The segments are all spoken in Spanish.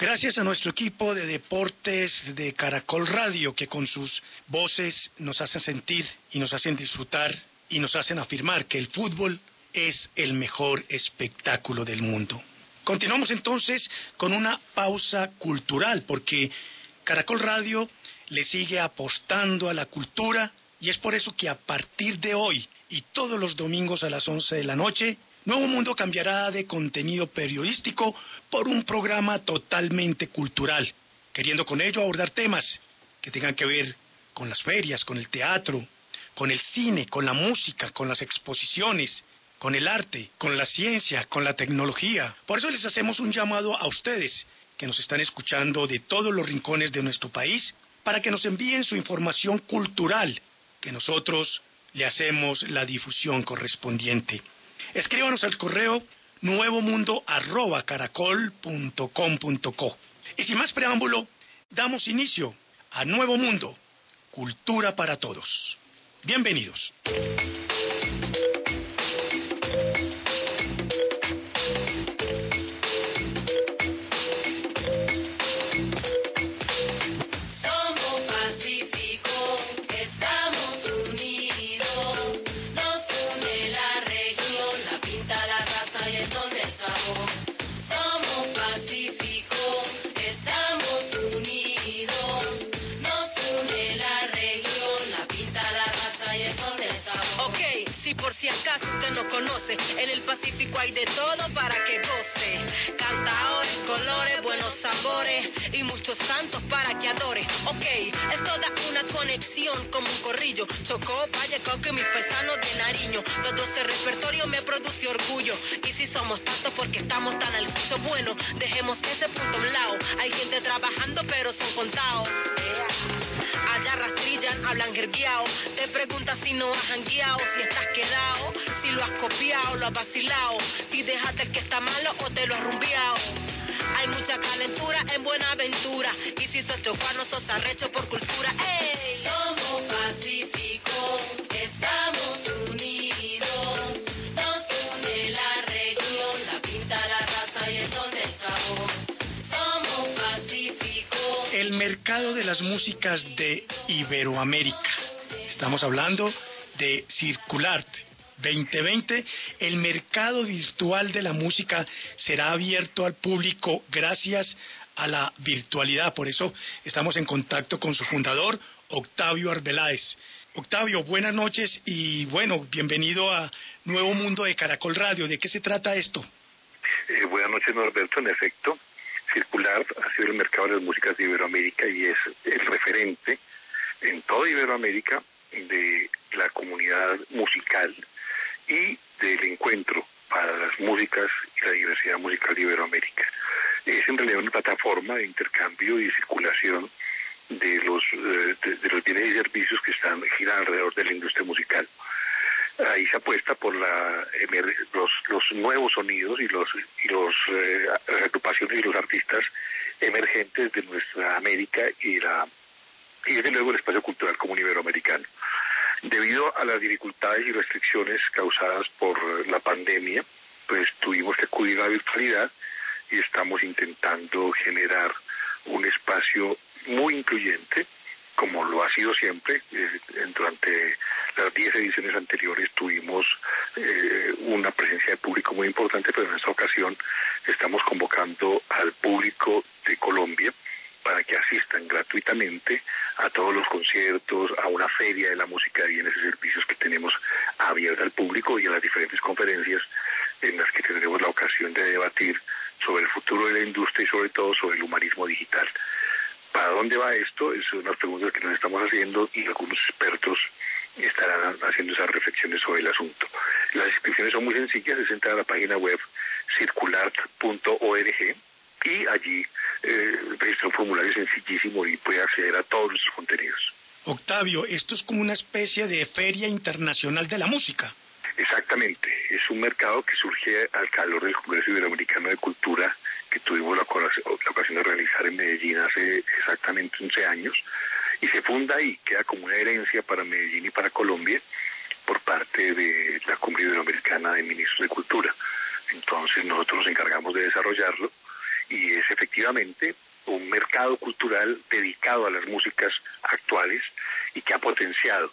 Gracias a nuestro equipo de deportes de Caracol Radio que con sus voces nos hacen sentir y nos hacen disfrutar y nos hacen afirmar que el fútbol es el mejor espectáculo del mundo. Continuamos entonces con una pausa cultural porque Caracol Radio le sigue apostando a la cultura y es por eso que a partir de hoy y todos los domingos a las 11 de la noche, Nuevo Mundo cambiará de contenido periodístico por un programa totalmente cultural, queriendo con ello abordar temas que tengan que ver con las ferias, con el teatro, con el cine, con la música, con las exposiciones, con el arte, con la ciencia, con la tecnología. Por eso les hacemos un llamado a ustedes que nos están escuchando de todos los rincones de nuestro país para que nos envíen su información cultural, que nosotros le hacemos la difusión correspondiente. Escríbanos al correo nuevomundo@caracol.com.co. Y sin más preámbulo, damos inicio a Nuevo Mundo, Cultura para Todos. Bienvenidos. Has vacilado. Si dejaste que está malo o te lo has rumbeado. Hay mucha calentura en Buenaventura. Y si sos chocuano, sos arrecho por cultura. ¡Ey! Somos pacíficos, estamos unidos. Nos une la región, la pinta, la raza y el don del sabor. Somos pacíficos. El mercado de las músicas de Iberoamérica. Estamos hablando de Circulart. 2020, el mercado virtual de la música será abierto al público gracias a la virtualidad. Por eso estamos en contacto con su fundador, Octavio Arbeláez. Octavio, buenas noches y bueno, bienvenido a Nuevo Mundo de Caracol Radio. ¿De qué se trata esto? Eh, buenas noches, Norberto. En efecto, Circular ha sido el mercado de las músicas de Iberoamérica y es el referente en toda Iberoamérica de la comunidad musical y del encuentro para las músicas y la diversidad musical de Iberoamérica. Es en realidad una plataforma de intercambio y circulación de los, eh, de, de los bienes y servicios que están giran alrededor de la industria musical. Ahí se apuesta por la, los, los nuevos sonidos y los, y los eh, agrupaciones y los artistas emergentes de nuestra América y la y desde luego el espacio cultural común iberoamericano. Debido a las dificultades y restricciones causadas por la pandemia, pues tuvimos que acudir a la virtualidad y estamos intentando generar un espacio muy incluyente, como lo ha sido siempre. Durante las 10 ediciones anteriores tuvimos eh, una presencia de público muy importante, pero en esta ocasión estamos convocando al público de Colombia para que asistan gratuitamente a todos los conciertos, a una feria de la música de bienes y servicios que tenemos abierta al público y a las diferentes conferencias en las que tendremos la ocasión de debatir sobre el futuro de la industria y sobre todo sobre el humanismo digital. ¿Para dónde va esto? Es una pregunta que nos estamos haciendo y algunos expertos estarán haciendo esas reflexiones sobre el asunto. Las inscripciones son muy sencillas, es entrar a la página web circulart.org y allí eh, registra un formulario sencillísimo y puede acceder a todos nuestros contenidos. Octavio, esto es como una especie de feria internacional de la música. Exactamente, es un mercado que surge al calor del Congreso Iberoamericano de Cultura que tuvimos la, la ocasión de realizar en Medellín hace exactamente 11 años y se funda ahí, queda como una herencia para Medellín y para Colombia por parte de la Cumbre Iberoamericana de Ministros de Cultura. Entonces nosotros nos encargamos de desarrollarlo y es efectivamente un mercado cultural dedicado a las músicas actuales y que ha potenciado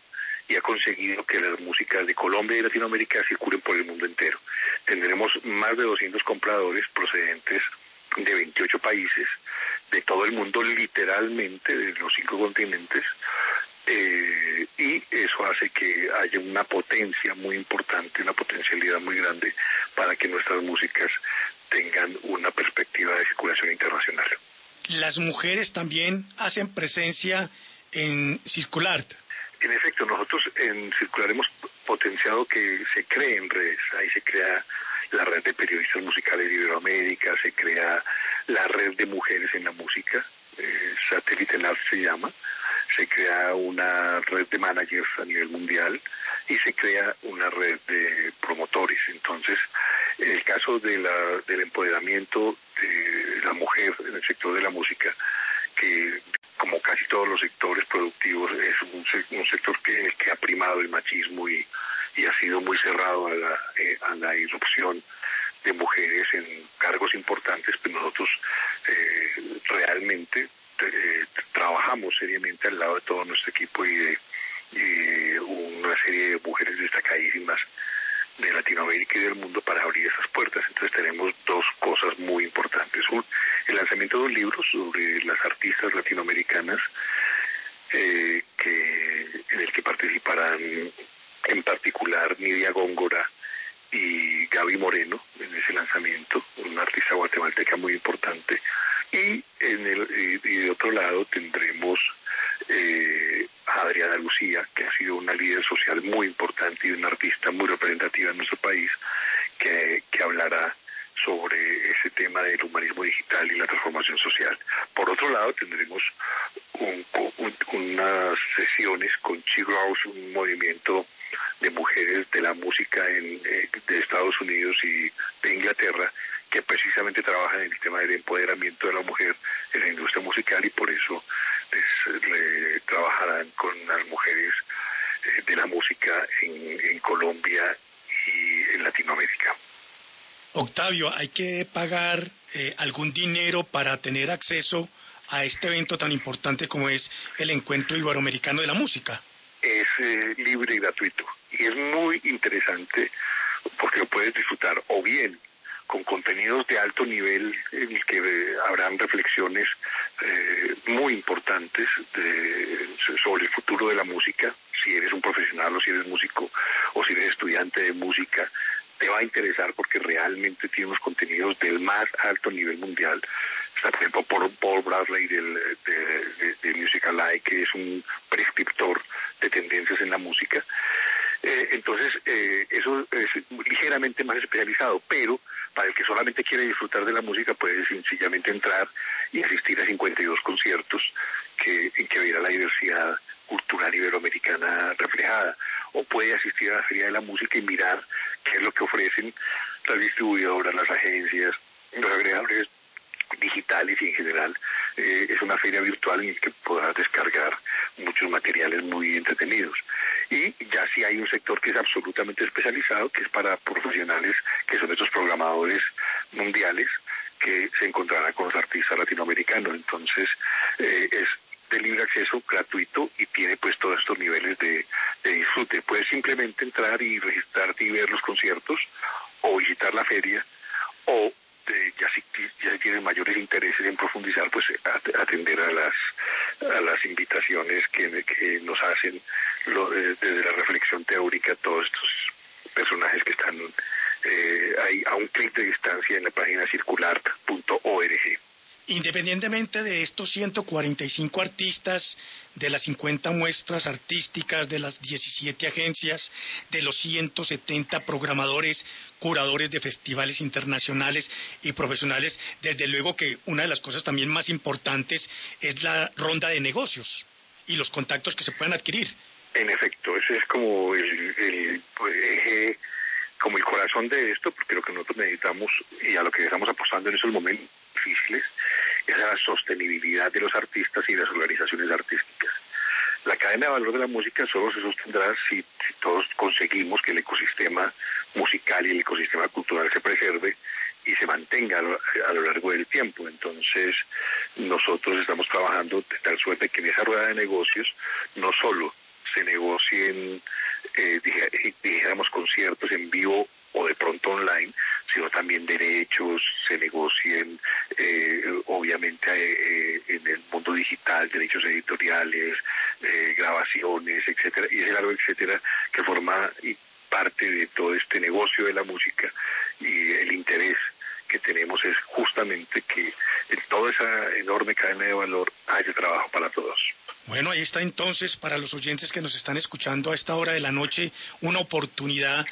y ha conseguido que las músicas de Colombia y Latinoamérica circulen por el mundo entero. Tendremos más de 200 compradores procedentes de 28 países de todo el mundo, literalmente de los cinco continentes, eh, y eso hace que haya una potencia muy importante, una potencialidad muy grande para que nuestras músicas tengan una perspectiva de circulación internacional. Las mujeres también hacen presencia en Circular. En efecto, nosotros en Circular hemos potenciado que se creen redes, ahí se crea la red de periodistas musicales de Iberoamérica, se crea la red de mujeres en la música, eh, Satélite Lab se llama, se crea una red de managers a nivel mundial y se crea una red de promotores. Entonces, en el caso de la, del empoderamiento de la mujer en el sector de la música, que como casi todos los sectores productivos es un, sector que, que ha primado el machismo y, y ha sido muy cerrado a la, eh, a la irrupción de mujeres en cargos importantes, pues nosotros eh, realmente eh, trabajamos seriamente al lado de todo nuestro equipo y de una serie de mujeres destacadísimas de Latinoamérica y del mundo para abrir esas puertas. Entonces tenemos dos cosas muy importantes. Un, el lanzamiento de un libro sobre las artistas latinoamericanas eh, que en el que participarán en particular Nidia Góngora y Gaby Moreno en ese lanzamiento, una artista guatemalteca muy importante. Y, en el, y de otro lado tendremos eh, Adriana Lucía, que ha sido una líder social muy importante y una artista muy representativa en nuestro país, que, hablará sobre ese tema del humanismo digital y la transformación social. Por otro lado, tendremos unas sesiones con House, un movimiento de mujeres de la música en, eh, de Estados Unidos y de Inglaterra que precisamente trabajan en el tema del empoderamiento de la mujer en la industria musical y por eso trabajarán con las mujeres eh, de la música en, en Colombia y en Latinoamérica. Octavio, ¿hay que pagar eh, algún dinero para tener acceso a este evento tan importante como es el Encuentro Iberoamericano de la Música? Es eh, libre y gratuito y es muy interesante porque lo puedes disfrutar o bien con contenidos de alto nivel en el que eh, habrán reflexiones eh, muy importantes sobre el futuro de la música, si eres un profesional o si eres músico o si eres estudiante de música, te va a interesar porque realmente tiene unos contenidos del más alto nivel mundial. Está, por ejemplo, Paul Bradley del, de, de, Music Alive, que es un prescriptor de tendencias en la música. Eh, entonces, eh, eso es ligeramente más especializado, pero para el que solamente quiere disfrutar de la música puede sencillamente entrar y asistir a 52 conciertos que, en que verá la diversidad cultural iberoamericana reflejada. O puede asistir a la Feria de la Música y mirar qué es lo que ofrecen las distribuidoras, las agencias, los agregadores digitales y en general eh, es una feria virtual en la que podrás descargar muchos materiales muy entretenidos. Y ya sí hay un sector que es absolutamente especializado, que es para profesionales, que son estos programadores mundiales, que se encontrarán con los artistas latinoamericanos. Entonces, eh, es de libre acceso, gratuito y tiene pues todos estos niveles de, de disfrute. Puedes simplemente entrar y registrarte y ver los conciertos o visitar la feria o ya si ya tienen mayores intereses en profundizar, pues atender a las a las invitaciones que, que nos hacen eh, desde la reflexión teórica todos estos personajes que están eh, ahí a un clic de distancia en la página circular.org. Independientemente de estos 145 artistas, de las 50 muestras artísticas, de las 17 agencias, de los 170 programadores, curadores de festivales internacionales y profesionales, desde luego que una de las cosas también más importantes es la ronda de negocios y los contactos que se puedan adquirir. En efecto, ese es como el, pues, eje, como el corazón de esto, porque lo que nosotros necesitamos y a lo que estamos apostando en esos momentos difíciles es la sostenibilidad de los artistas y las organizaciones artísticas. La cadena de valor de la música solo se sostendrá si, todos conseguimos que el ecosistema musical y el ecosistema cultural se preserve y se mantenga a lo, largo del tiempo. Entonces, nosotros estamos trabajando de tal suerte que en esa rueda de negocios no solo se negocien, eh, dijéramos, conciertos en vivo o de pronto online, sino también derechos, se negocien eh, obviamente eh, en el mundo digital, derechos editoriales, eh, grabaciones, etcétera, y ese largo etcétera, que forma parte de todo este negocio de la música y el interés que tenemos es justamente que en toda esa enorme cadena de valor haya trabajo para todos. Bueno, ahí está entonces para los oyentes que nos están escuchando a esta hora de la noche una oportunidad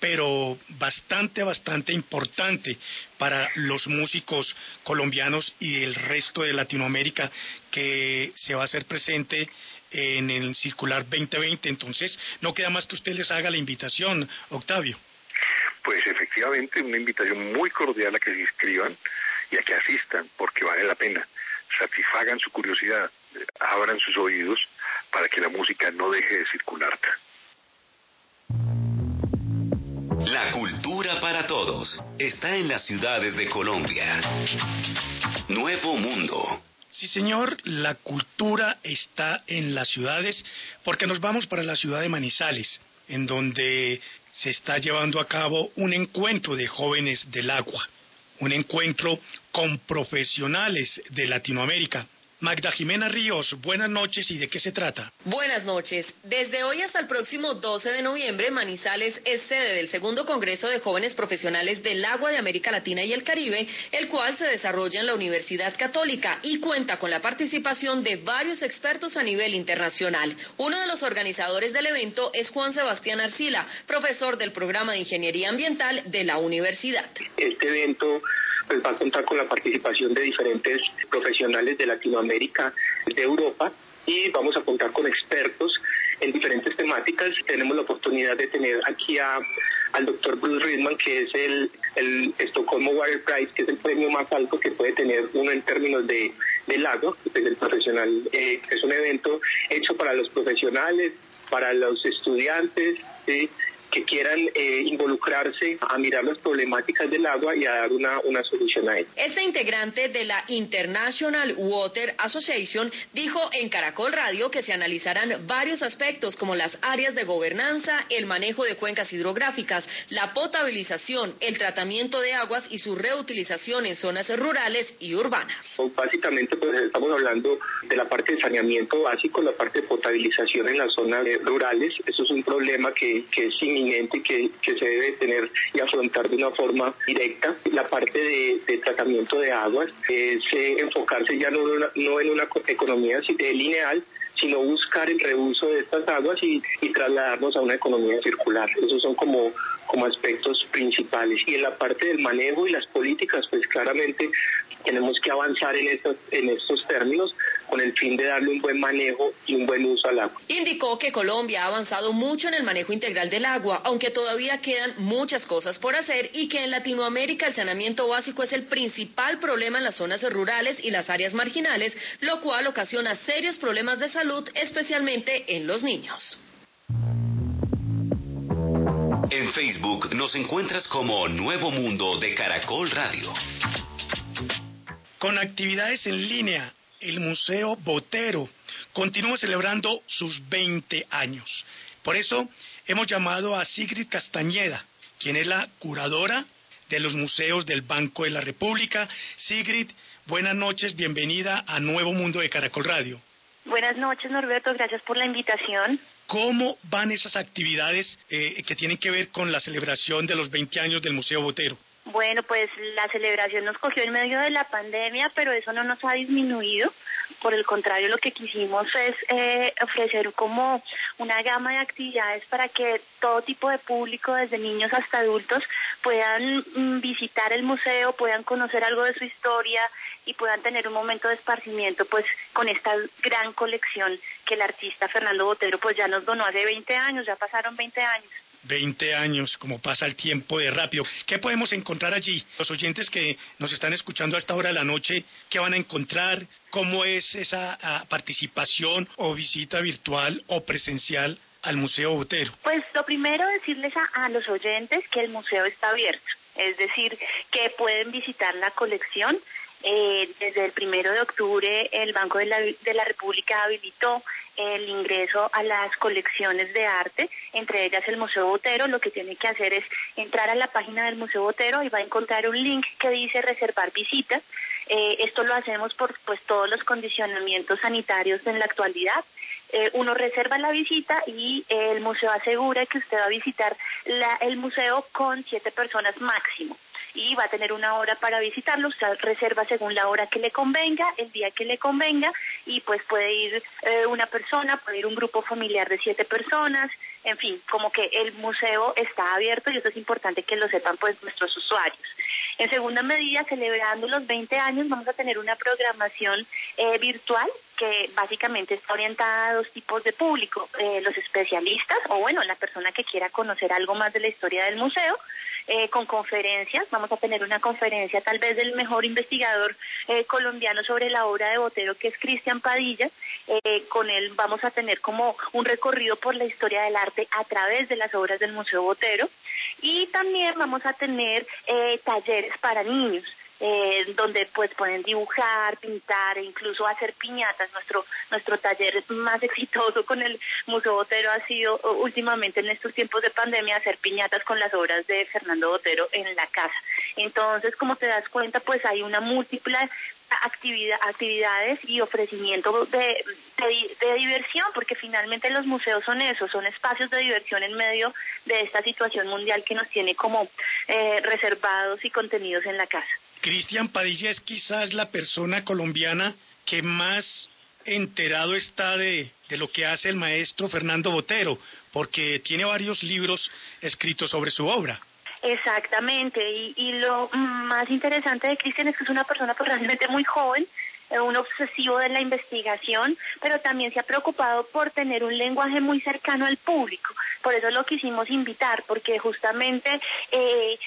pero bastante, bastante importante para los músicos colombianos y el resto de Latinoamérica que se va a hacer presente en el Circular 2020. Entonces, no queda más que usted les haga la invitación, Octavio. Pues efectivamente, una invitación muy cordial a que se inscriban y a que asistan, porque vale la pena. Satisfagan su curiosidad, abran sus oídos para que la música no deje de circular. La cultura para todos está en las ciudades de Colombia. Nuevo Mundo. Sí, señor, la cultura está en las ciudades porque nos vamos para la ciudad de Manizales, en donde se está llevando a cabo un encuentro de jóvenes del agua, un encuentro con profesionales de Latinoamérica Magda Jimena Ríos, buenas noches y de qué se trata. Buenas noches. Desde hoy hasta el próximo 12 de noviembre, Manizales es sede del segundo Congreso de Jóvenes Profesionales del Agua de América Latina y el Caribe, el cual se desarrolla en la Universidad Católica y cuenta con la participación de varios expertos a nivel internacional. Uno de los organizadores del evento es Juan Sebastián Arcila, profesor del programa de Ingeniería Ambiental de la universidad. Este evento pues va a contar con la participación de diferentes profesionales de Latinoamérica, de Europa y vamos a contar con expertos en diferentes temáticas. Tenemos la oportunidad de tener aquí a, al doctor Bruce Ridman, que es el, el Estocolmo Water Prize, que es el premio más alto que puede tener uno en términos de, del agua, que es el profesional. Eh, es un evento hecho para los profesionales, para los estudiantes, ¿sí? Que quieran eh, involucrarse a mirar las problemáticas del agua y a dar una, una solución a ello. Este integrante de la International Water Association dijo en Caracol Radio que se analizarán varios aspectos como las áreas de gobernanza, el manejo de cuencas hidrográficas, la potabilización, el tratamiento de aguas y su reutilización en zonas rurales y urbanas. Básicamente pues estamos hablando de la parte de saneamiento básico, la parte de potabilización en las zonas rurales. Eso es un problema que, que es que, que se debe tener y afrontar de una forma directa. La parte de, tratamiento de aguas es enfocarse ya no, no en una economía lineal, sino buscar el reuso de estas aguas y, y, trasladarnos a una economía circular. Esos son como, como aspectos principales. Y en la parte del manejo y las políticas, pues claramente tenemos que avanzar en estos, en estos términos con el fin de darle un buen manejo y un buen uso al agua. Indicó que Colombia ha avanzado mucho en el manejo integral del agua, aunque todavía quedan muchas cosas por hacer y que en Latinoamérica el saneamiento básico es el principal problema en las zonas rurales y las áreas marginales, lo cual ocasiona serios problemas de salud, especialmente en los niños. En Facebook nos encuentras como Nuevo Mundo de Caracol Radio. Con actividades en línea, el Museo Botero continúa celebrando sus 20 años. Por eso hemos llamado a Sigrid Castañeda, quien es la curadora de los museos del Banco de la República. Sigrid, buenas noches, bienvenida a Nuevo Mundo de Caracol Radio. Buenas noches, Norberto, gracias por la invitación. ¿Cómo van esas actividades eh, que tienen que ver con la celebración de los 20 años del Museo Botero? Bueno, pues la celebración nos cogió en medio de la pandemia, pero eso no nos ha disminuido. Por el contrario, lo que quisimos es eh, ofrecer como una gama de actividades para que todo tipo de público, desde niños hasta adultos, puedan mm, visitar el museo, puedan conocer algo de su historia y puedan tener un momento de esparcimiento pues con esta gran colección que el artista Fernando Botero pues ya nos donó hace 20 años, ya pasaron 20 años. 20 años, como pasa el tiempo de rápido. ¿Qué podemos encontrar allí? Los oyentes que nos están escuchando a esta hora de la noche, ¿qué van a encontrar? ¿Cómo es esa ah, participación o visita virtual o presencial al Museo Botero? Pues lo primero decirles a, a los oyentes que el museo está abierto es decir, que pueden visitar la colección. Eh, desde el primero de octubre el Banco de la, de la República habilitó el ingreso a las colecciones de arte, entre ellas el Museo Botero. Lo que tiene que hacer es entrar a la página del Museo Botero y va a encontrar un link que dice reservar visitas. Eh, esto lo hacemos por pues todos los condicionamientos sanitarios en la actualidad. Eh, uno reserva la visita y el museo asegura que usted va a visitar la, el museo con siete personas máximo. Y va a tener una hora para visitarlo, usted reserva según la hora que le convenga, el día que le convenga y pues puede ir eh, una persona, puede ir un grupo familiar de siete personas, en fin, como que el museo está abierto y eso es importante que lo sepan pues nuestros usuarios. En segunda medida, celebrando los 20 años, vamos a tener una programación eh, virtual que básicamente está orientada a dos tipos de público, eh, los especialistas o bueno, la persona que quiera conocer algo más de la historia del museo, eh, con conferencias. Vamos a tener una conferencia tal vez del mejor investigador eh, colombiano sobre la obra de Botero, que es Cristian Padilla. Eh, con él vamos a tener como un recorrido por la historia del arte a través de las obras del Museo Botero. Y también vamos a tener talleres para niños eh, donde pues pueden dibujar, pintar e incluso hacer piñatas. Nuestro nuestro taller más exitoso con el Museo Botero ha sido últimamente en estos tiempos de pandemia hacer piñatas con las obras de Fernando Botero en la casa. Entonces, como te das cuenta, pues hay una múltiple actividad, actividades y ofrecimiento de, de, diversión, porque finalmente los museos son eso, son espacios de diversión en medio de esta situación mundial que nos tiene como eh, reservados y contenidos en la casa. Cristian Padilla es quizás la persona colombiana que más enterado está de, de, lo que hace el maestro Fernando Botero, porque tiene varios libros escritos sobre su obra. Exactamente, y, lo más interesante de Cristian es que es una persona pues, realmente muy joven, eh, un obsesivo de la investigación, pero también se ha preocupado por tener un lenguaje muy cercano al público. Por eso lo quisimos invitar, porque justamente eh,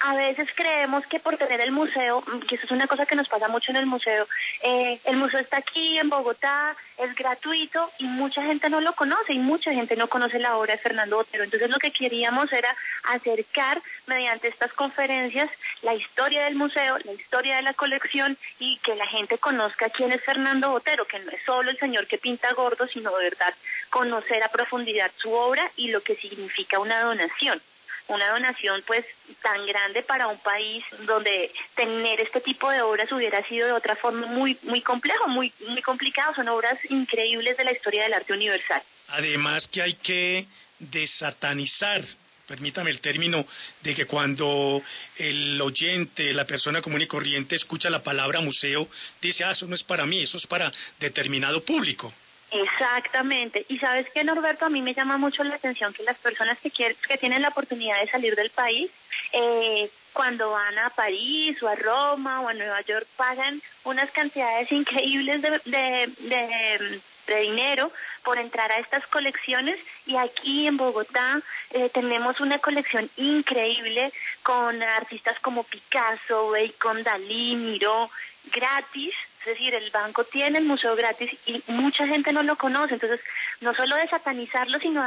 a veces creemos que por tener el museo, que eso es una cosa que nos pasa mucho en el museo, eh, el museo está aquí en Bogotá, es gratuito y mucha gente no lo conoce y mucha gente no conoce la obra de Fernando Botero. Entonces lo que queríamos era acercar mediante estas conferencias la historia del museo, la historia de la colección y que la gente conozca quién es Fernando Botero, que no es solo el señor que pinta gordo, sino de verdad conocer a profundidad su obra y lo que significa una donación una donación pues tan grande para un país donde tener este tipo de obras hubiera sido de otra forma muy muy complejo, muy muy complicado, son obras increíbles de la historia del arte universal. Además que hay que desatanizar permítame el término, de que cuando el oyente, la persona común y corriente, escucha la palabra museo, dice, ah, eso no es para mí, eso es para determinado público. Exactamente. Y sabes que, Norberto, a mí me llama mucho la atención que las personas que, quieren, que tienen la oportunidad de salir del país, eh, cuando van a París o a Roma o a Nueva York, pagan unas cantidades increíbles de, de, dinero por entrar a estas colecciones y aquí en Bogotá eh, tenemos una colección increíble con artistas como Picasso, Bacon, Dalí, Miró, gratis decir, el banco tiene el museo gratis y mucha gente no lo conoce. Entonces, no solo de satanizarlo, sino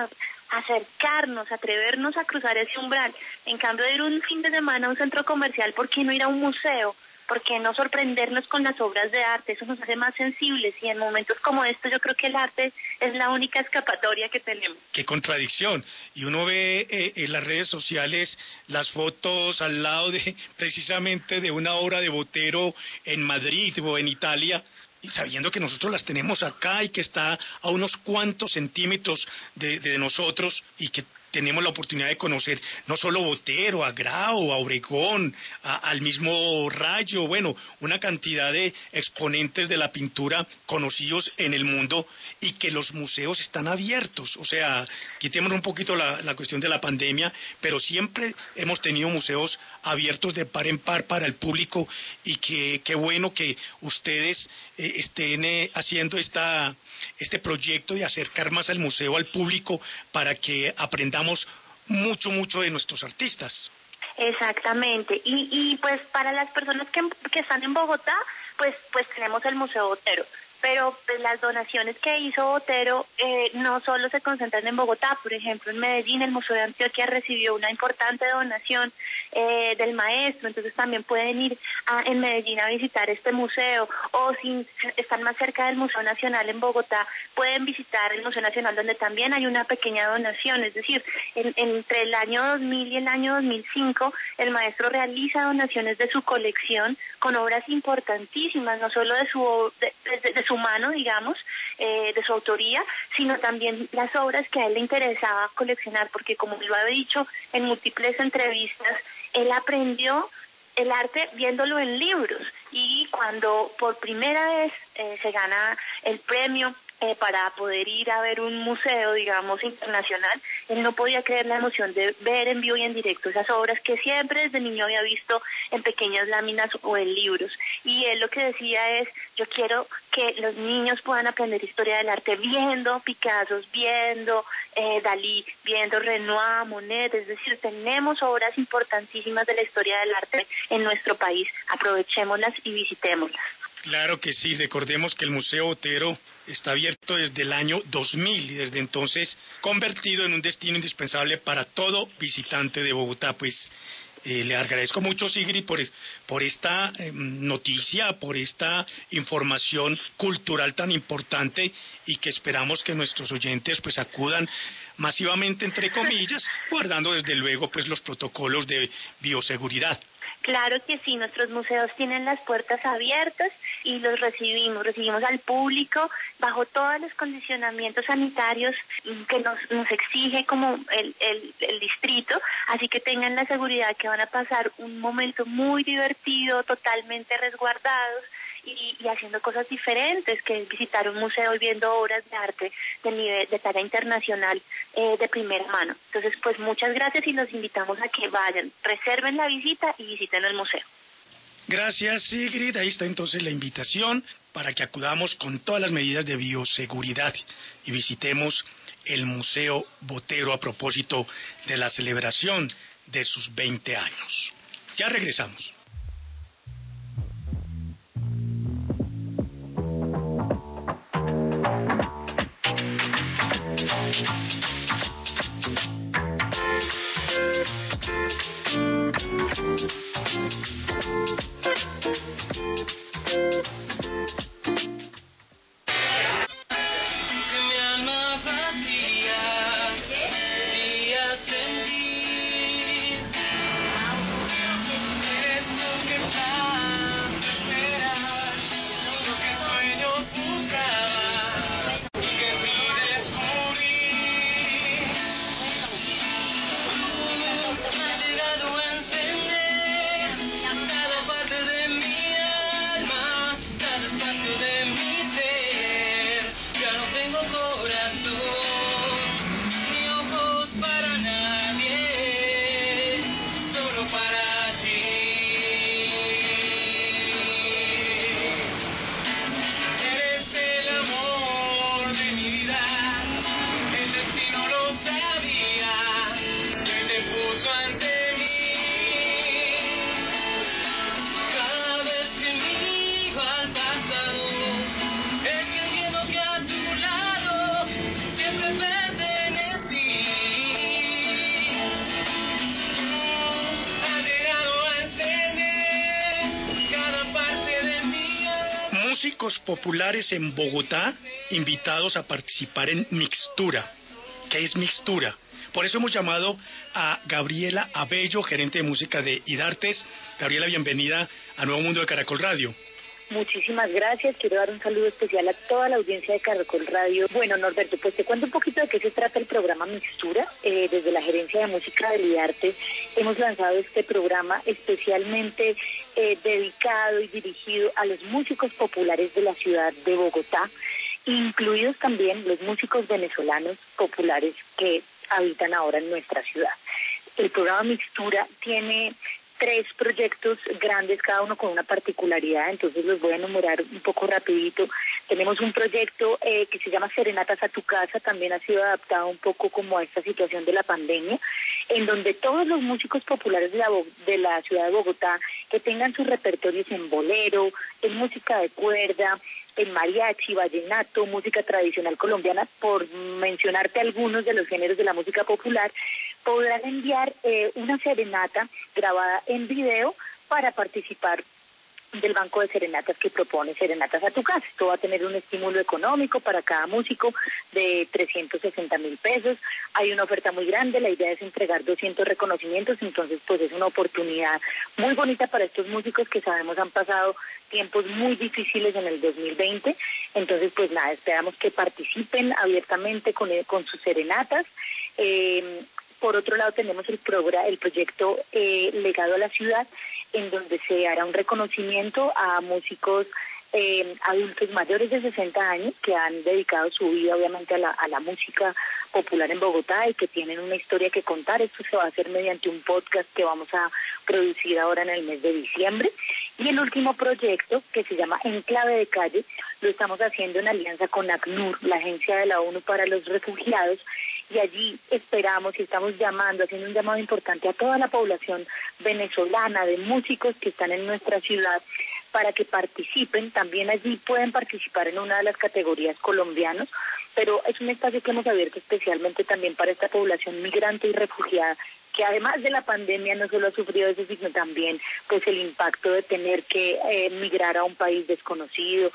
acercarnos, atrevernos a cruzar ese umbral. En cambio de ir un fin de semana a un centro comercial, ¿por qué no ir a un museo? ¿Por qué no sorprendernos con las obras de arte? Eso nos hace más sensibles y en momentos como estos yo creo que el arte es la única escapatoria que tenemos. Qué contradicción. Y uno ve eh, en las redes sociales las fotos al lado de precisamente de una obra de Botero en Madrid o en Italia y sabiendo que nosotros las tenemos acá y que está a unos cuantos centímetros de, de nosotros y que tenemos la oportunidad de conocer no solo Botero, a Grau, a Obregón, al mismo Rayo, bueno, una cantidad de exponentes de la pintura conocidos en el mundo y que los museos están abiertos. O sea, quitemos un poquito la, cuestión de la pandemia, pero siempre hemos tenido museos abiertos de par en par para el público y que qué bueno que ustedes eh, estén eh, haciendo esta, este proyecto de acercar más al museo al público para que aprendamos mucho, mucho de nuestros artistas. Exactamente. Y, y pues para las personas que, que están en Bogotá, pues, pues tenemos el Museo Botero. Pero pues, las donaciones que hizo Botero eh, no solo se concentran en Bogotá, por ejemplo, en Medellín el Museo de Antioquia recibió una importante donación eh, del maestro, entonces también pueden ir a, en Medellín a visitar este museo, o si están más cerca del Museo Nacional en Bogotá, pueden visitar el Museo Nacional donde también hay una pequeña donación, es decir, entre el año 2000 y el año 2005 el maestro realiza donaciones de su colección con obras importantísimas, no solo de su, de, su mano, digamos, eh, de su autoría, sino también las obras que a él le interesaba coleccionar, porque como lo ha dicho en múltiples entrevistas, él aprendió el arte viéndolo en libros. Y cuando por primera vez eh, se gana el premio eh, para poder ir a ver un museo, digamos, internacional, él no podía creer la emoción de ver en vivo y en directo esas obras que siempre desde niño había visto en pequeñas láminas o en libros. Y él lo que decía es, yo quiero que los niños puedan aprender historia del arte viendo Picasso, viendo eh, Dalí, viendo Renoir, Monet, es decir, tenemos obras importantísimas de la historia del arte en nuestro país, aprovechémoslas y visitémoslas. Claro que sí, recordemos que el Museo Otero está abierto desde el año 2000 y desde entonces convertido en un destino indispensable para todo visitante de Bogotá. Pues eh, le agradezco mucho, Sigrid, por, esta em, noticia, por esta información cultural tan importante y que esperamos que nuestros oyentes pues acudan masivamente, entre comillas, guardando desde luego pues los protocolos de bioseguridad. Claro que sí, nuestros museos tienen las puertas abiertas y los recibimos, recibimos al público bajo todos los condicionamientos sanitarios que nos, nos exige como el, el, el distrito, así que tengan la seguridad que van a pasar un momento muy divertido, totalmente resguardados y, haciendo cosas diferentes, que es visitar un museo y viendo obras de arte de nivel de talla internacional eh, de primera mano. Entonces, pues muchas gracias y los invitamos a que vayan, reserven la visita y visiten el museo. Gracias, Sigrid. Ahí está entonces la invitación para que acudamos con todas las medidas de bioseguridad y visitemos el Museo Botero a propósito de la celebración de sus 20 años. Ya regresamos. Populares en Bogotá invitados a participar en Mixtura. ¿Qué es Mixtura? Por eso hemos llamado a Gabriela Abello, gerente de música de IDARTES. Gabriela, bienvenida a Nuevo Mundo de Caracol Radio. Muchísimas gracias. Quiero dar un saludo especial a toda la audiencia de Caracol Radio. Bueno, Norberto, pues te cuento un poquito de qué se trata el programa Mixtura. Eh, desde la Gerencia de Música de IDARTES hemos lanzado este programa especialmente eh, dedicado y dirigido a los músicos populares de la ciudad de Bogotá, incluidos también los músicos venezolanos populares que habitan ahora en nuestra ciudad. El programa Mixtura tiene tres proyectos grandes, cada uno con una particularidad, entonces los voy a enumerar un poco rapidito. Tenemos un proyecto eh, que se llama Serenatas a tu casa, también ha sido adaptado un poco como a esta situación de la pandemia, en donde todos los músicos populares de la, de la ciudad de Bogotá que tengan sus repertorios en bolero, en música de cuerda, en mariachi, vallenato, música tradicional colombiana, por mencionarte algunos de los géneros de la música popular, podrán enviar eh, una serenata grabada en video para participar del Banco de Serenatas que propone Serenatas a tu casa. Esto va a tener un estímulo económico para cada músico de 360 mil pesos. Hay una oferta muy grande, la idea es entregar 200 reconocimientos, entonces pues es una oportunidad muy bonita para estos músicos que sabemos han pasado tiempos muy difíciles en el 2020. Entonces pues nada, esperamos que participen abiertamente con, con sus serenatas. Eh, por otro lado, tenemos el, programa, el proyecto eh, Legado a la Ciudad, en donde se hará un reconocimiento a músicos eh, adultos mayores de 60 años que han dedicado su vida obviamente a la, a la música popular en Bogotá y que tienen una historia que contar. Esto se va a hacer mediante un podcast que vamos a producir ahora en el mes de diciembre. Y el último proyecto, que se llama Enclave de Calle, lo estamos haciendo en alianza con ACNUR, la Agencia de la ONU para los Refugiados, y allí esperamos y estamos llamando, haciendo un llamado importante a toda la población venezolana de músicos que están en nuestra ciudad para que participen. También allí pueden participar en una de las categorías colombianos, pero es un espacio que hemos abierto especialmente también para esta población migrante y refugiada que además de la pandemia no solo ha sufrido eso, sino también pues el impacto de tener que eh, migrar a un país desconocido,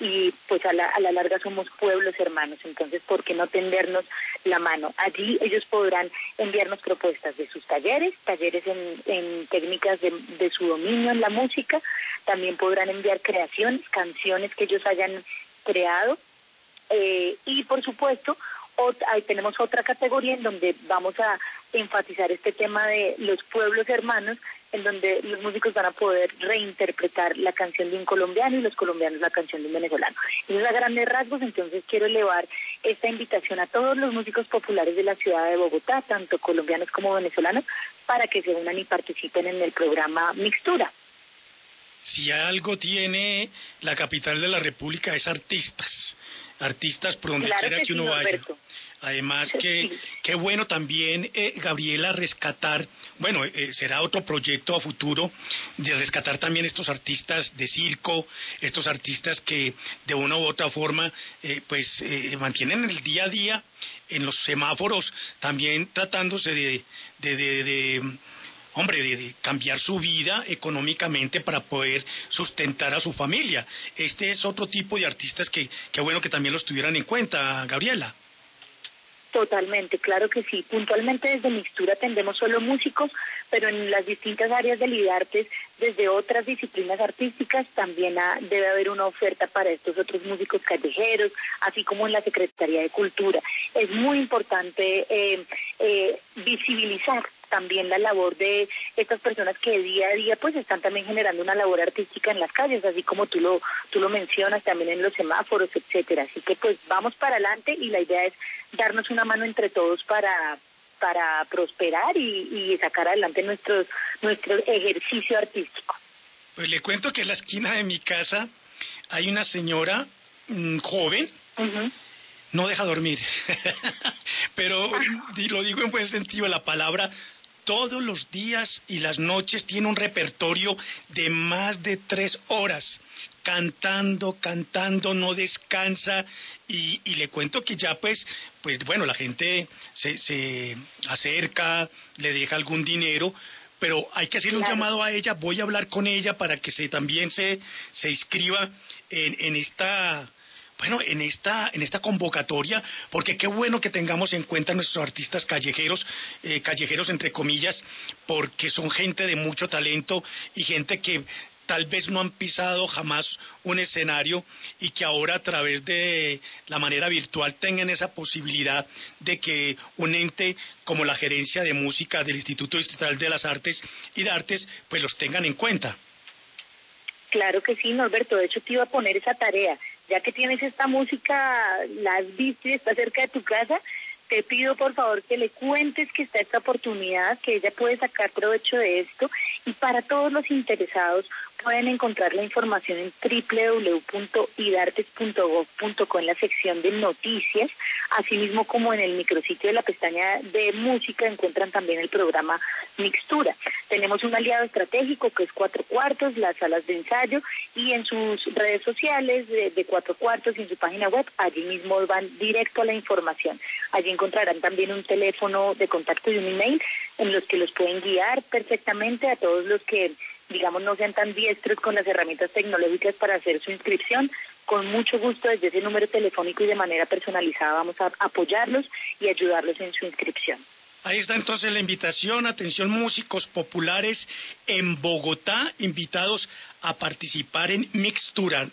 y pues a la, a la larga somos pueblos hermanos, entonces ¿por qué no tendernos la mano? Allí ellos podrán enviarnos propuestas de sus talleres, talleres en, en técnicas de, de su dominio en la música, también podrán enviar creaciones, canciones que ellos hayan creado eh, y por supuesto ahí tenemos otra categoría en donde vamos a enfatizar este tema de los pueblos hermanos en donde los músicos van a poder reinterpretar la canción de un colombiano y los colombianos la canción de un venezolano. Y es a grandes rasgos, entonces quiero elevar esta invitación a todos los músicos populares de la ciudad de Bogotá, tanto colombianos como venezolanos, para que se unan y participen en el programa Mixtura. Si algo tiene la capital de la República es artistas, artistas por donde quiera que, uno vaya. Además que qué bueno también, eh, Gabriela, rescatar, bueno, eh, será otro proyecto a futuro de rescatar también estos artistas de circo, estos artistas que de una u otra forma eh, pues mantienen el día a día en los semáforos, también tratándose de, de, de, hombre, de, cambiar su vida económicamente para poder sustentar a su familia. Este es otro tipo de artistas que, qué bueno que también los tuvieran en cuenta, Gabriela. Totalmente, claro que sí. Puntualmente desde Mixtura atendemos solo músicos, pero en las distintas áreas del IDARTES, desde otras disciplinas artísticas, también debe haber una oferta para estos otros músicos callejeros, así como en la Secretaría de Cultura. Es muy importante eh, eh, visibilizar también la labor de estas personas que día a día pues están también generando una labor artística en las calles, así como tú lo tú lo mencionas también en los semáforos, etcétera. Así que pues vamos para adelante y la idea es darnos una mano entre todos para para prosperar y, sacar adelante nuestro nuestro ejercicio artístico. Pues le cuento que en la esquina de mi casa hay una señora mm, joven no deja dormir. Pero lo digo en buen sentido, la palabra todos los días y las noches tiene un repertorio de más de tres horas, cantando, cantando, no descansa. Y, le cuento que ya pues, pues bueno, la gente se, se acerca, le deja algún dinero, pero hay que hacer un llamado a ella, voy a hablar con ella para que se también se, se inscriba en, en esta bueno, en esta, en esta convocatoria, porque qué bueno que tengamos en cuenta a nuestros artistas callejeros, eh, callejeros entre comillas, porque son gente de mucho talento y gente que tal vez no han pisado jamás un escenario y que ahora a través de la manera virtual tengan esa posibilidad de que un ente como la gerencia de música del Instituto Distrital de las Artes y de Artes pues los tengan en cuenta. Claro que sí, Norberto. De hecho, te iba a poner esa tarea ya que tienes esta música, la has está cerca de tu casa, te pido por favor que le cuentes que está esta oportunidad, que ella puede sacar provecho de esto y para todos los interesados pueden encontrar la información en www.idartes.gov.co en la sección de noticias, asimismo como en el micrositio de la pestaña de música encuentran también el programa Mixtura. Tenemos un aliado estratégico que es Cuatro Cuartos, las salas de ensayo y en sus redes sociales de, de Cuatro Cuartos y en su página web, allí mismo van directo a la información. Allí encontrarán también un teléfono de contacto y un email en los que los pueden guiar perfectamente a todos los que digamos, no sean tan diestros con las herramientas tecnológicas para hacer su inscripción. Con mucho gusto desde ese número telefónico y de manera personalizada vamos a apoyarlos y ayudarlos en su inscripción. Ahí está entonces la invitación, atención músicos populares en Bogotá, invitados a participar en Mixtura.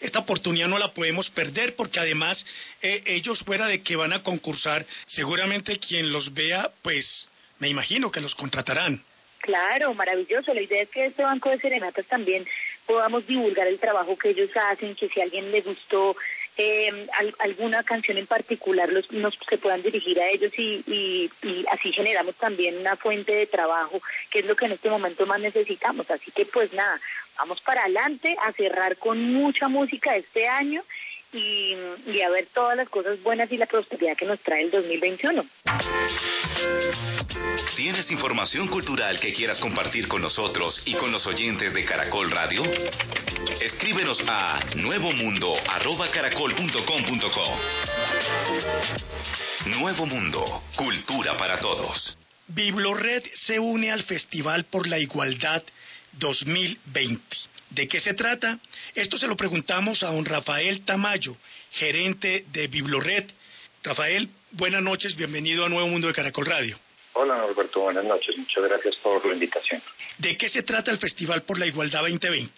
Esta oportunidad no la podemos perder porque además eh, ellos fuera de que van a concursar, seguramente quien los vea, pues me imagino que los contratarán. Claro, maravilloso. La idea es que este banco de serenatas también podamos divulgar el trabajo que ellos hacen, que si a alguien le gustó eh, alguna canción en particular, los, nos se puedan dirigir a ellos y, y, y, así generamos también una fuente de trabajo, que es lo que en este momento más necesitamos. Así que pues nada, vamos para adelante a cerrar con mucha música este año y, y, a ver todas las cosas buenas y la prosperidad que nos trae el 2021. ¿Tienes información cultural que quieras compartir con nosotros y con los oyentes de Caracol Radio? Escríbenos a nuevomundo.caracol.com.co. Nuevo Mundo, cultura para todos. Biblored se une al Festival por la Igualdad 2020. ¿De qué se trata? Esto se lo preguntamos a don Rafael Tamayo, gerente de Biblored. Rafael, buenas noches, bienvenido a Nuevo Mundo de Caracol Radio. Hola Norberto, buenas noches, muchas gracias por la invitación. ¿De qué se trata el Festival por la Igualdad 2020?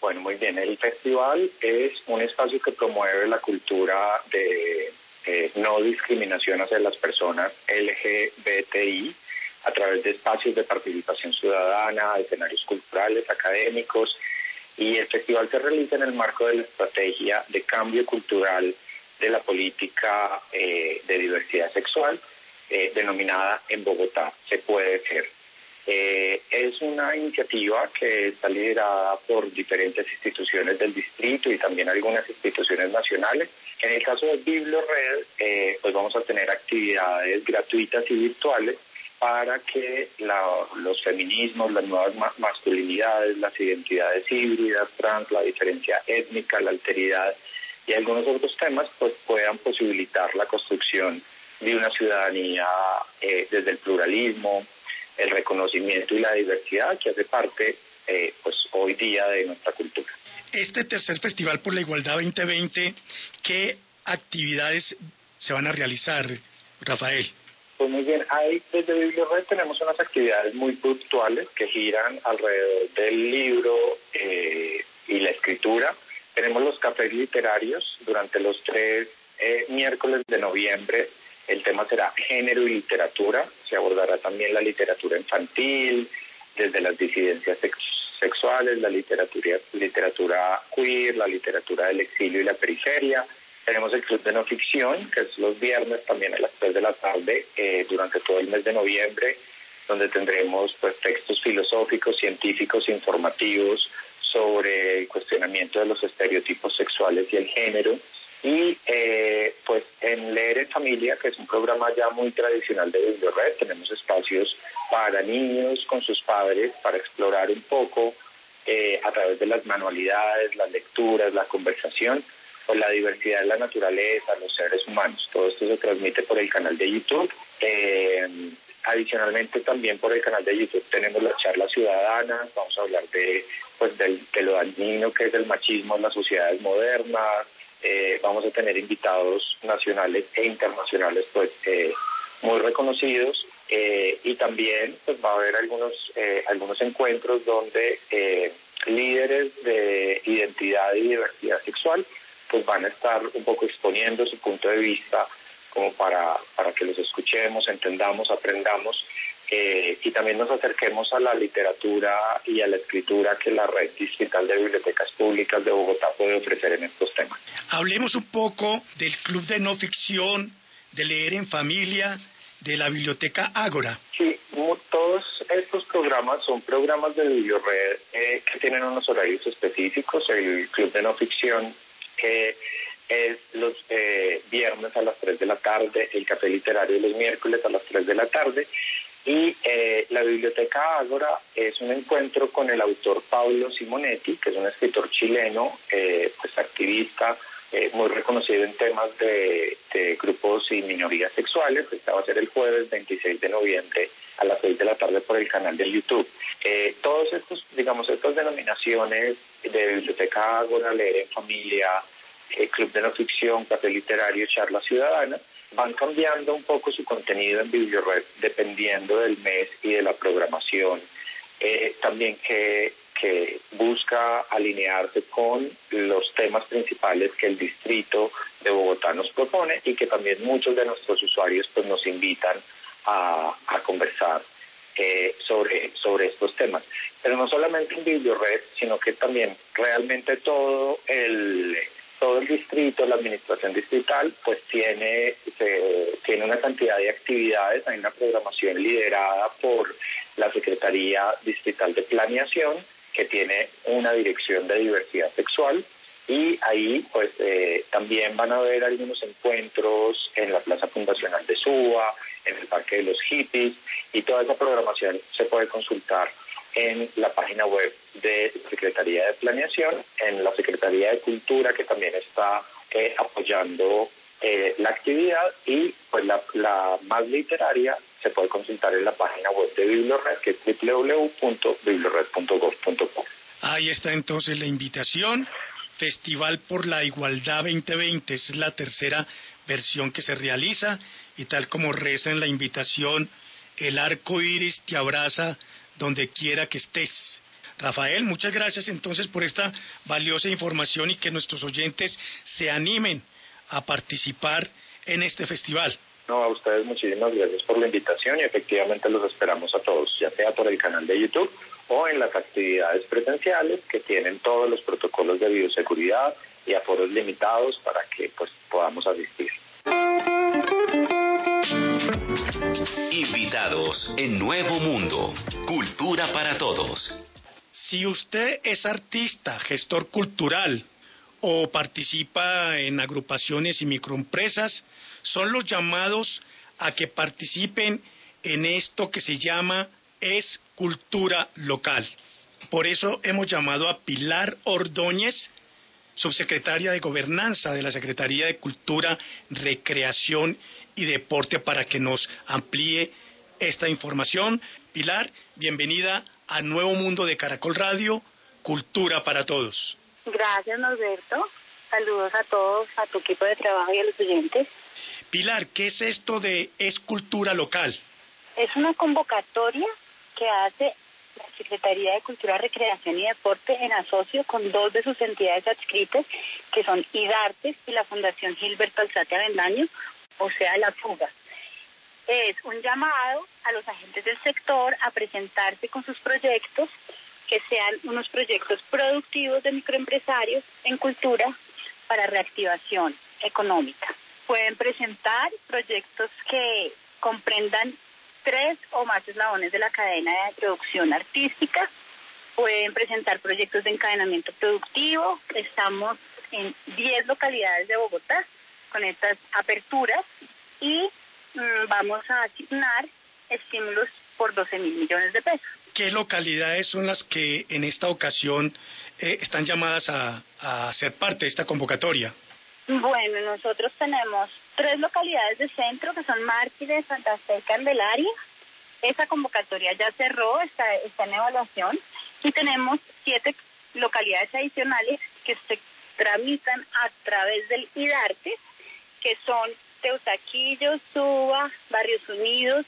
Bueno, muy bien, el festival es un espacio que promueve la cultura de eh, no discriminación hacia las personas LGBTI a través de espacios de participación ciudadana, escenarios culturales, académicos, y el festival se realiza en el marco de la estrategia de cambio cultural de la política eh, de diversidad sexual, eh, denominada en Bogotá Se puede ser. Eh, es una iniciativa que está liderada por diferentes instituciones del distrito y también algunas instituciones nacionales. En el caso de BiblioRed, eh, pues vamos a tener actividades gratuitas y virtuales para que la, los feminismos, las nuevas ma masculinidades, las identidades híbridas, trans, la diferencia étnica, la alteridad y algunos otros temas pues puedan posibilitar la construcción de una ciudadanía eh, desde el pluralismo, el reconocimiento y la diversidad que hace parte eh, pues hoy día de nuestra cultura. Este tercer Festival por la Igualdad 2020, ¿qué actividades se van a realizar, Rafael? Pues muy bien, ahí desde Bibliored tenemos unas actividades muy puntuales que giran alrededor del libro eh, y la escritura. Tenemos los cafés literarios durante los tres eh, miércoles de noviembre. El tema será género y literatura. Se abordará también la literatura infantil, desde las disidencias sex sexuales, la literatura, literatura queer, la literatura del exilio y la periferia tenemos el Club de No Ficción, que es los viernes también a las 3 de la tarde, eh, durante todo el mes de noviembre, donde tendremos pues, textos filosóficos, científicos, informativos sobre el cuestionamiento de los estereotipos sexuales y el género. Y eh, pues en Leer en Familia, que es un programa ya muy tradicional de Bibliored, tenemos espacios para niños con sus padres para explorar un poco eh, a través de las manualidades, las lecturas, la conversación, pues la diversidad de la naturaleza, los seres humanos. Todo esto se transmite por el canal de YouTube. Eh, adicionalmente también por el canal de YouTube tenemos las charlas ciudadanas, vamos a hablar de, pues, del, de lo dañino que es el machismo en las sociedades modernas, eh, vamos a tener invitados nacionales e internacionales pues eh, muy reconocidos eh, y también pues va a haber algunos algunos encuentros donde líderes de identidad y diversidad sexual pues van a estar un poco exponiendo su punto de vista como para, para que los escuchemos, entendamos, aprendamos eh, y también nos acerquemos a la literatura y a la escritura que la red distrital de bibliotecas públicas de Bogotá puede ofrecer en estos temas. Hablemos un poco del Club de No Ficción, de leer en familia, de la biblioteca Ágora. Sí, todos estos programas son programas de bibliored eh, que tienen unos horarios específicos. El Club de No Ficción eh, es los eh, viernes a las 3 de la tarde, el Café Literario los miércoles a las 3 de la tarde y eh, la Biblioteca Ágora es un encuentro con el autor Pablo Simonetti, que es un escritor chileno, eh, pues activista, eh, muy reconocido en temas de, grupos y minorías sexuales. Esta va a ser el jueves 26 de noviembre a las 6 de la tarde por el canal de YouTube. todos estos, digamos, estas denominaciones de Biblioteca Ágora, Leer en Familia, Club de No Ficción, Café Literario, Charla Ciudadana, van cambiando un poco su contenido en BiblioRed dependiendo del mes y de la programación. Eh, también que, que busca alinearse con los temas principales que el distrito de Bogotá nos propone y que también muchos de nuestros usuarios pues nos invitan a, a conversar eh, sobre, sobre estos temas. Pero no solamente en BiblioRed, sino que también realmente todo el, todo el distrito, la administración distrital, pues tiene, tiene una cantidad de actividades, hay una programación liderada por la Secretaría Distrital de Planeación, que tiene una dirección de diversidad sexual, y ahí pues eh, también van a haber algunos encuentros en la Plaza Fundacional de Suba, en el Parque de los Hippies, y toda esa programación se puede consultar en la página web de Secretaría de Planeación, en la Secretaría de Cultura, que también está eh, apoyando eh, la actividad, y pues la, más literaria se puede consultar en la página web de que es www.bibliored.gov.co. Ahí está entonces la invitación. Festival por la Igualdad 2020 es la tercera versión que se realiza y tal como reza en la invitación, el arco iris te abraza donde quiera que estés. Rafael, muchas gracias entonces por esta valiosa información y que nuestros oyentes se animen a participar en este festival. No, a ustedes muchísimas gracias por la invitación y efectivamente los esperamos a todos, ya sea por el canal de YouTube o en las actividades presenciales que tienen todos los protocolos de bioseguridad y aforos limitados para que pues podamos asistir. Invitados en Nuevo Mundo, Cultura para Todos. Si usted es artista, gestor cultural o participa en agrupaciones y microempresas, son los llamados a que participen en esto que se llama es cultura local. Por eso hemos llamado a Pilar Ordóñez, subsecretaria de Gobernanza de la Secretaría de Cultura, Recreación y Deporte, para que nos amplíe esta información. Pilar, bienvenida a Nuevo Mundo de Caracol Radio, Cultura para Todos. Gracias, Norberto. Saludos a todos, a tu equipo de trabajo y a los oyentes. Pilar, ¿qué es esto de Es Cultura Local? Es una convocatoria que hace la Secretaría de Cultura, Recreación y Deporte en asocio con dos de sus entidades adscritas, que son IDARTES y la Fundación Gilberto Alzate Avendaño, o sea, la fuga. Es un llamado a los agentes del sector a presentarse con sus proyectos, que sean unos proyectos productivos de microempresarios en cultura para reactivación económica. Pueden presentar proyectos que comprendan tres o más eslabones de la cadena de producción artística. Pueden presentar proyectos de encadenamiento productivo. Estamos en 10 localidades de Bogotá con estas aperturas y mm, vamos a asignar estímulos por 12 mil millones de pesos. ¿Qué localidades son las que en esta ocasión eh, están llamadas a, a ser parte de esta convocatoria? Bueno, nosotros tenemos tres localidades de centro que son Mártires, Santa Fe y Candelaria. Esa convocatoria ya cerró, está, está en evaluación y tenemos siete localidades adicionales que se tramitan a través del IDARTE, que son Teusaquillo, Suba, Barrios Unidos,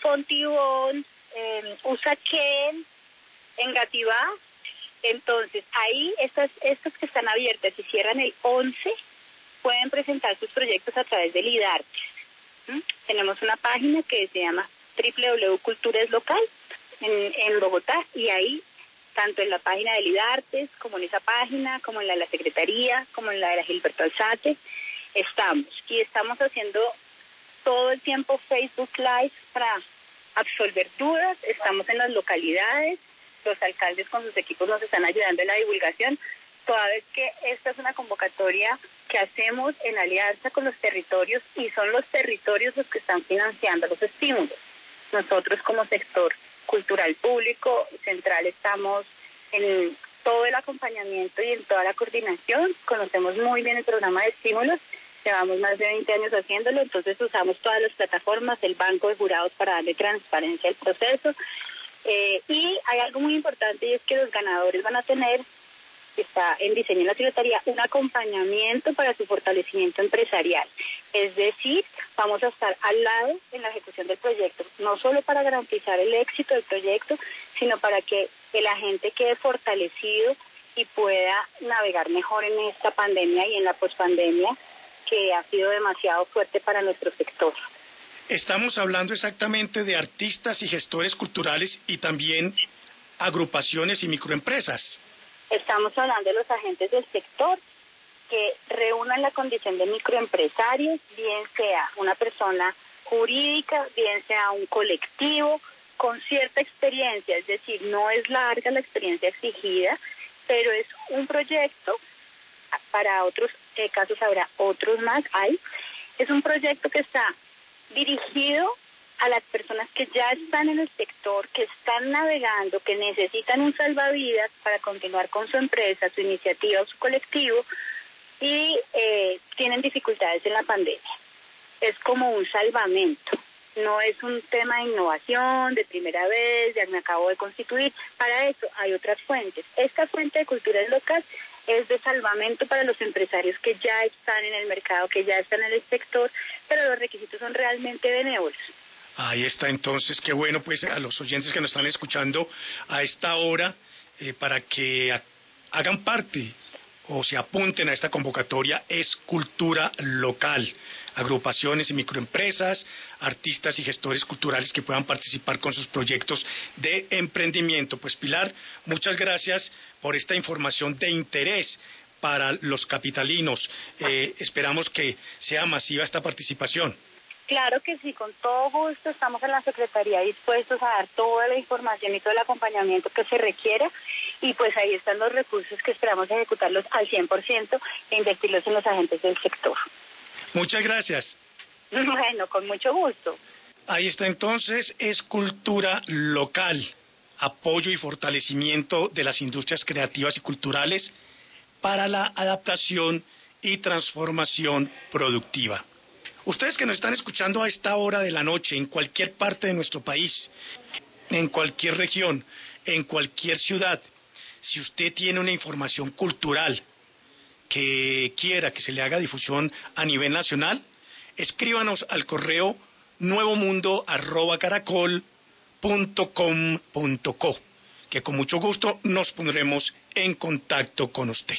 Fontibón, eh, Usaquén, Engativá. Entonces, ahí estas, estas que están abiertas y cierran el 11 pueden presentar sus proyectos a través del IDARTE. Tenemos una página que se llama www.cultureslocal en, en Bogotá y ahí, tanto en la página del IDARTES, como en esa página, como en la de la Secretaría, como en la de la Gilberto Alzate, estamos. Y estamos haciendo todo el tiempo Facebook Live para absolver dudas, estamos en las localidades, los alcaldes con sus equipos nos están ayudando en la divulgación, toda vez que esta es una convocatoria que hacemos en alianza con los territorios y son los territorios los que están financiando los estímulos. Nosotros como sector cultural público central estamos en todo el acompañamiento y en toda la coordinación, conocemos muy bien el programa de estímulos, llevamos más de 20 años haciéndolo, entonces usamos todas las plataformas, el banco de jurados para darle transparencia al proceso. Eh, y hay algo muy importante y es que los ganadores van a tener está en diseño en la Secretaría, un acompañamiento para su fortalecimiento empresarial. Es decir, vamos a estar al lado en la ejecución del proyecto, no solo para garantizar el éxito del proyecto, sino para que el agente quede fortalecido y pueda navegar mejor en esta pandemia y en la pospandemia que ha sido demasiado fuerte para nuestro sector. Estamos hablando exactamente de artistas y gestores culturales y también agrupaciones y microempresas. Estamos hablando de los agentes del sector que reúnan la condición de microempresarios, bien sea una persona jurídica, bien sea un colectivo con cierta experiencia, es decir, no es larga la experiencia exigida, pero es un proyecto, para otros eh, casos habrá otros más, hay, es un proyecto que está dirigido a las personas que ya están en el sector, que están navegando, que necesitan un salvavidas para continuar con su empresa, su iniciativa o su colectivo y eh, tienen dificultades en la pandemia. Es como un salvamento, no es un tema de innovación, de primera vez, ya me acabo de constituir. Para eso hay otras fuentes. Esta fuente de cultura local es de salvamento para los empresarios que ya están en el mercado, que ya están en el sector, pero los requisitos son realmente benévolos. Ahí está entonces, qué bueno pues a los oyentes que nos están escuchando a esta hora eh, para que hagan parte o se apunten a esta convocatoria es cultura local, agrupaciones y microempresas, artistas y gestores culturales que puedan participar con sus proyectos de emprendimiento. Pues Pilar, muchas gracias por esta información de interés para los capitalinos. Eh, esperamos que sea masiva esta participación. Claro que sí, con todo gusto estamos en la Secretaría dispuestos a dar toda la información y todo el acompañamiento que se requiera y pues ahí están los recursos que esperamos ejecutarlos al 100% e invertirlos en los agentes del sector. Muchas gracias. Bueno, con mucho gusto. Ahí está entonces, es cultura local, apoyo y fortalecimiento de las industrias creativas y culturales para la adaptación y transformación productiva. Ustedes que nos están escuchando a esta hora de la noche, en cualquier parte de nuestro país, en cualquier región, en cualquier ciudad, si usted tiene una información cultural que quiera que se le haga difusión a nivel nacional, escríbanos al correo nuevomundo.caracol.com.co, que con mucho gusto nos pondremos en contacto con usted.